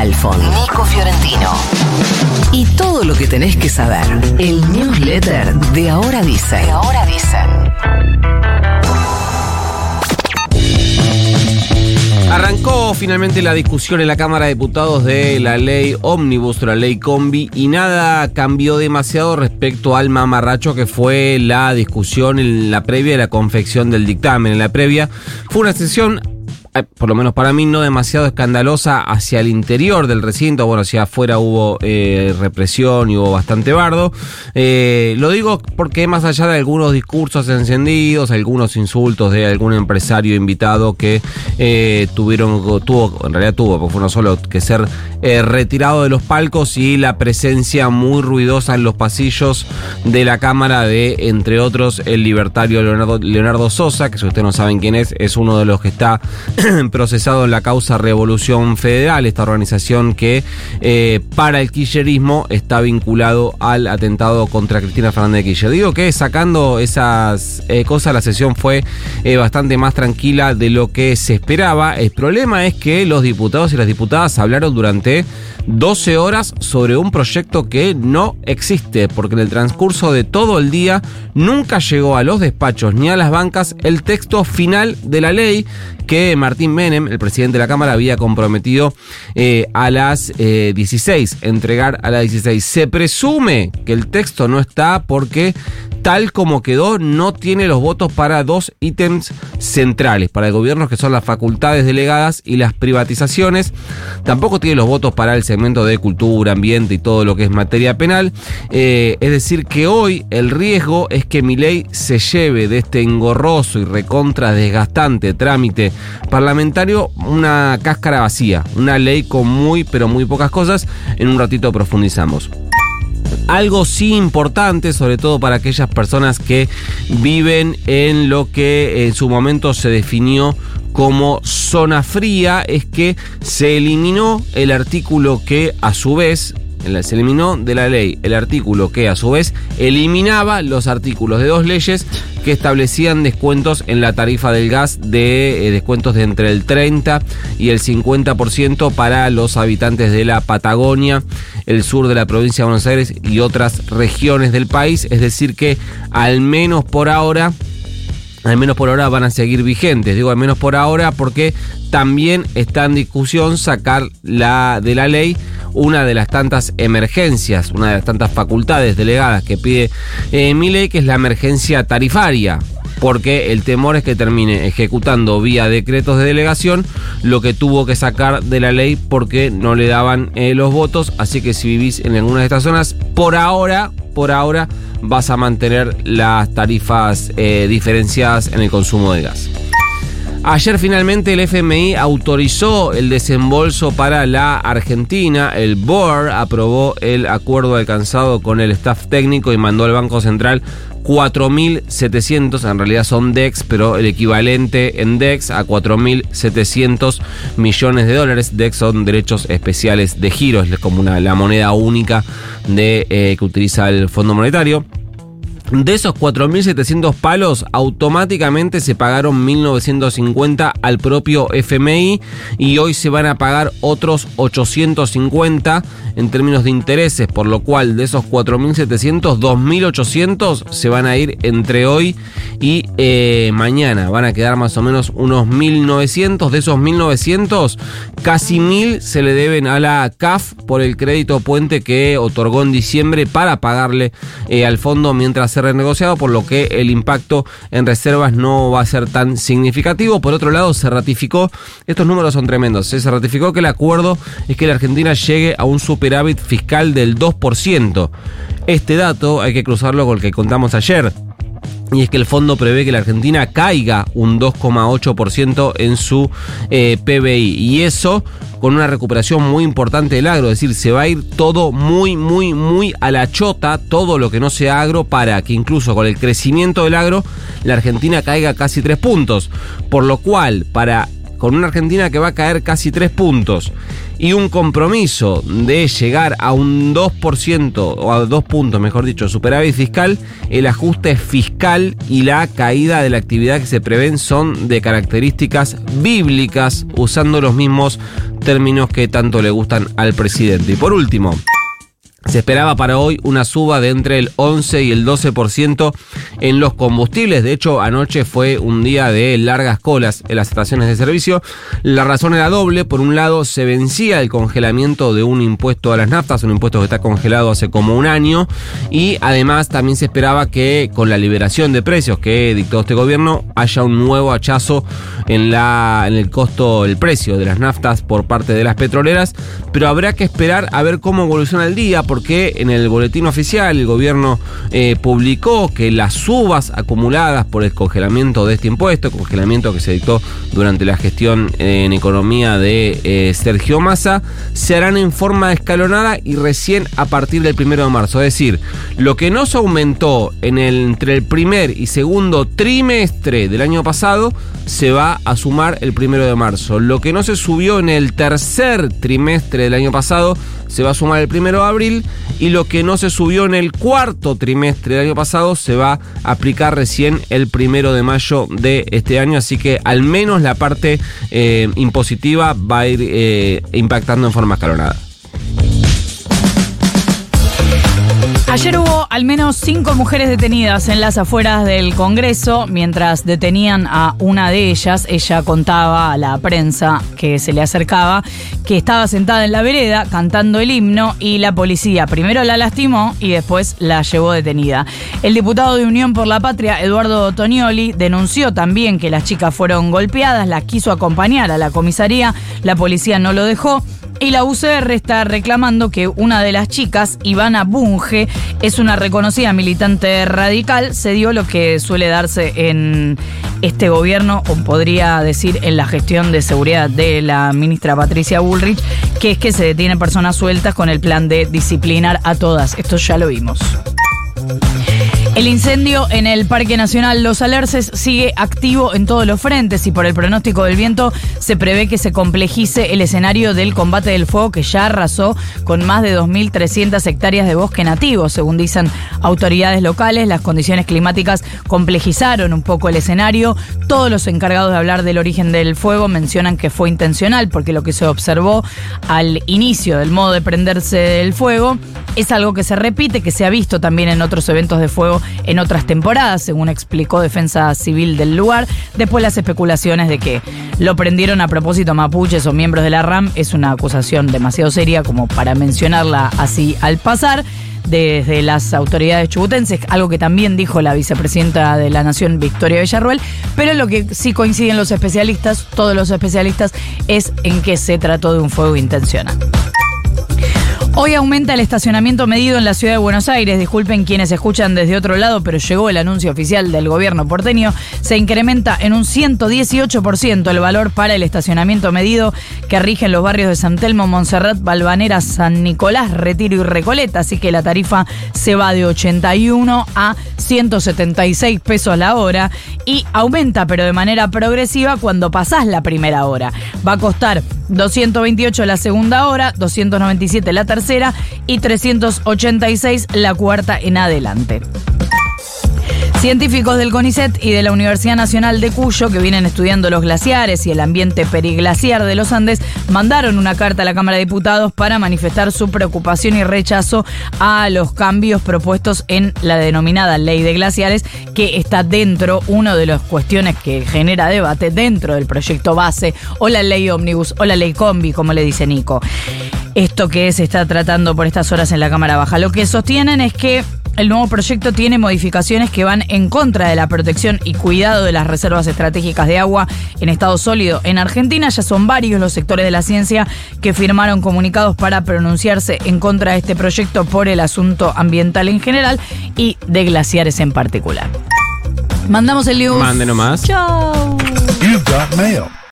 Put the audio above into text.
Halfon, Nico Fiorentino. Y todo lo que tenés que saber. El newsletter de Ahora Dice. De Ahora Dice. Arrancó finalmente la discusión en la Cámara de Diputados de la ley Omnibus, la ley Combi, y nada cambió demasiado respecto al mamarracho que fue la discusión en la previa de la confección del dictamen. En la previa fue una sesión por lo menos para mí, no demasiado escandalosa hacia el interior del recinto. Bueno, hacia afuera hubo eh, represión y hubo bastante bardo. Eh, lo digo porque más allá de algunos discursos encendidos, algunos insultos de algún empresario invitado que tuvieron, tuvo, en realidad tuvo, porque fue no solo que ser retirado de los palcos y la presencia muy ruidosa en los pasillos de la Cámara de, entre otros, el libertario Leonardo, Leonardo Sosa, que si ustedes no saben quién es, es uno de los que está procesado en la causa Revolución Federal, esta organización que eh, para el kirchnerismo está vinculado al atentado contra Cristina Fernández de Kirchner. Digo que sacando esas eh, cosas, la sesión fue eh, bastante más tranquila de lo que se esperaba. El problema es que los diputados y las diputadas hablaron durante 12 horas sobre un proyecto que no existe, porque en el transcurso de todo el día nunca llegó a los despachos ni a las bancas el texto final de la ley que Martín Menem, el presidente de la Cámara, había comprometido eh, a las 16, eh, entregar a las 16. Se presume que el texto no está porque tal como quedó, no tiene los votos para dos ítems centrales para el gobierno, que son las facultades delegadas y las privatizaciones. Tampoco tiene los votos para el segmento de cultura, ambiente y todo lo que es materia penal. Eh, es decir, que hoy el riesgo es que mi ley se lleve de este engorroso y recontra desgastante trámite parlamentario una cáscara vacía, una ley con muy pero muy pocas cosas. En un ratito profundizamos. Algo sí importante, sobre todo para aquellas personas que viven en lo que en su momento se definió como zona fría, es que se eliminó el artículo que a su vez se eliminó de la ley el artículo que a su vez eliminaba los artículos de dos leyes que establecían descuentos en la tarifa del gas de eh, descuentos de entre el 30 y el 50% para los habitantes de la Patagonia, el sur de la provincia de Buenos Aires y otras regiones del país. Es decir que al menos por ahora al menos por ahora van a seguir vigentes. Digo al menos por ahora porque también está en discusión sacar la, de la ley una de las tantas emergencias, una de las tantas facultades delegadas que pide eh, mi ley, que es la emergencia tarifaria porque el temor es que termine ejecutando vía decretos de delegación lo que tuvo que sacar de la ley porque no le daban eh, los votos. Así que si vivís en alguna de estas zonas, por ahora, por ahora vas a mantener las tarifas eh, diferenciadas en el consumo de gas. Ayer finalmente el FMI autorizó el desembolso para la Argentina. El BOR aprobó el acuerdo alcanzado con el staff técnico y mandó al Banco Central 4.700, en realidad son DEX, pero el equivalente en DEX a 4.700 millones de dólares. DEX son derechos especiales de giro, es como una, la moneda única de, eh, que utiliza el Fondo Monetario. De esos 4.700 palos, automáticamente se pagaron 1.950 al propio FMI y hoy se van a pagar otros 850 en términos de intereses, por lo cual de esos 4.700, 2.800 se van a ir entre hoy y eh, mañana. Van a quedar más o menos unos 1.900. De esos 1.900, casi 1.000 se le deben a la CAF por el crédito puente que otorgó en diciembre para pagarle eh, al fondo mientras se renegociado, por lo que el impacto en reservas no va a ser tan significativo. Por otro lado, se ratificó, estos números son tremendos, se ratificó que el acuerdo es que la Argentina llegue a un superávit fiscal del 2%. Este dato hay que cruzarlo con el que contamos ayer y es que el fondo prevé que la Argentina caiga un 2,8% en su eh, PBI. Y eso con una recuperación muy importante del agro. Es decir, se va a ir todo muy, muy, muy a la chota, todo lo que no sea agro, para que incluso con el crecimiento del agro, la Argentina caiga casi 3 puntos. Por lo cual, para con una Argentina que va a caer casi 3 puntos y un compromiso de llegar a un 2% o a 2 puntos, mejor dicho, superávit fiscal, el ajuste fiscal y la caída de la actividad que se prevén son de características bíblicas, usando los mismos términos que tanto le gustan al presidente. Y por último, se esperaba para hoy una suba de entre el 11 y el 12% en los combustibles. De hecho, anoche fue un día de largas colas en las estaciones de servicio. La razón era doble. Por un lado, se vencía el congelamiento de un impuesto a las naftas, un impuesto que está congelado hace como un año. Y además también se esperaba que con la liberación de precios que dictó este gobierno haya un nuevo hachazo en, la, en el costo, el precio de las naftas por parte de las petroleras. Pero habrá que esperar a ver cómo evoluciona el día porque en el boletín oficial el gobierno eh, publicó que las subas acumuladas por el congelamiento de este impuesto, congelamiento que se dictó durante la gestión en economía de eh, Sergio Massa, se harán en forma escalonada y recién a partir del primero de marzo. Es decir, lo que no se aumentó en el, entre el primer y segundo trimestre del año pasado se va a sumar el primero de marzo. Lo que no se subió en el tercer trimestre del año pasado se va a sumar el primero de abril y lo que no se subió en el cuarto trimestre del año pasado se va a aplicar recién el primero de mayo de este año, así que al menos la parte eh, impositiva va a ir eh, impactando en forma escalonada. Ayer hubo al menos cinco mujeres detenidas en las afueras del Congreso mientras detenían a una de ellas. Ella contaba a la prensa que se le acercaba que estaba sentada en la vereda cantando el himno y la policía primero la lastimó y después la llevó detenida. El diputado de Unión por la Patria, Eduardo Tonioli, denunció también que las chicas fueron golpeadas, las quiso acompañar a la comisaría, la policía no lo dejó. Y la UCR está reclamando que una de las chicas, Ivana Bunge, es una reconocida militante radical. Se dio lo que suele darse en este gobierno, o podría decir en la gestión de seguridad de la ministra Patricia Bullrich, que es que se detienen personas sueltas con el plan de disciplinar a todas. Esto ya lo vimos. El incendio en el Parque Nacional Los Alerces sigue activo en todos los frentes y por el pronóstico del viento se prevé que se complejice el escenario del combate del fuego que ya arrasó con más de 2.300 hectáreas de bosque nativo. Según dicen autoridades locales, las condiciones climáticas complejizaron un poco el escenario. Todos los encargados de hablar del origen del fuego mencionan que fue intencional porque lo que se observó al inicio del modo de prenderse del fuego es algo que se repite, que se ha visto también en otros eventos de fuego en otras temporadas, según explicó Defensa Civil del lugar. Después las especulaciones de que lo prendieron a propósito mapuches o miembros de la RAM es una acusación demasiado seria como para mencionarla así al pasar desde las autoridades chubutenses, algo que también dijo la vicepresidenta de la Nación, Victoria Villarruel, pero lo que sí coinciden los especialistas, todos los especialistas, es en que se trató de un fuego intencional. Hoy aumenta el estacionamiento medido en la ciudad de Buenos Aires. Disculpen quienes escuchan desde otro lado, pero llegó el anuncio oficial del gobierno porteño. Se incrementa en un 118% el valor para el estacionamiento medido que rige en los barrios de San Telmo, Montserrat, Balvanera, San Nicolás, Retiro y Recoleta. Así que la tarifa se va de 81 a 176 pesos la hora y aumenta, pero de manera progresiva cuando pasás la primera hora. Va a costar 228 la segunda hora, 297 la tercera y 386 la cuarta en adelante. Científicos del CONICET y de la Universidad Nacional de Cuyo, que vienen estudiando los glaciares y el ambiente periglaciar de los Andes, mandaron una carta a la Cámara de Diputados para manifestar su preocupación y rechazo a los cambios propuestos en la denominada Ley de Glaciares, que está dentro, una de las cuestiones que genera debate dentro del proyecto base, o la Ley Omnibus, o la Ley Combi, como le dice Nico. Esto que se está tratando por estas horas en la Cámara Baja. Lo que sostienen es que el nuevo proyecto tiene modificaciones que van en contra de la protección y cuidado de las reservas estratégicas de agua en estado sólido. En Argentina ya son varios los sectores de la ciencia que firmaron comunicados para pronunciarse en contra de este proyecto por el asunto ambiental en general y de glaciares en particular. Mandamos el news. Mande nomás. Chao. You've got mail.